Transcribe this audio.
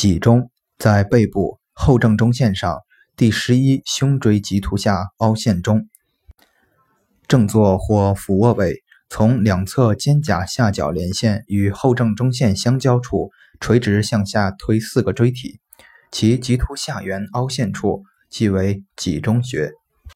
脊中在背部后正中线上第十一胸椎棘突下凹陷中。正坐或俯卧位从两侧肩胛下角连线与后正中线相交处垂直向下推四个椎体其棘突下缘凹陷处即为脊中穴。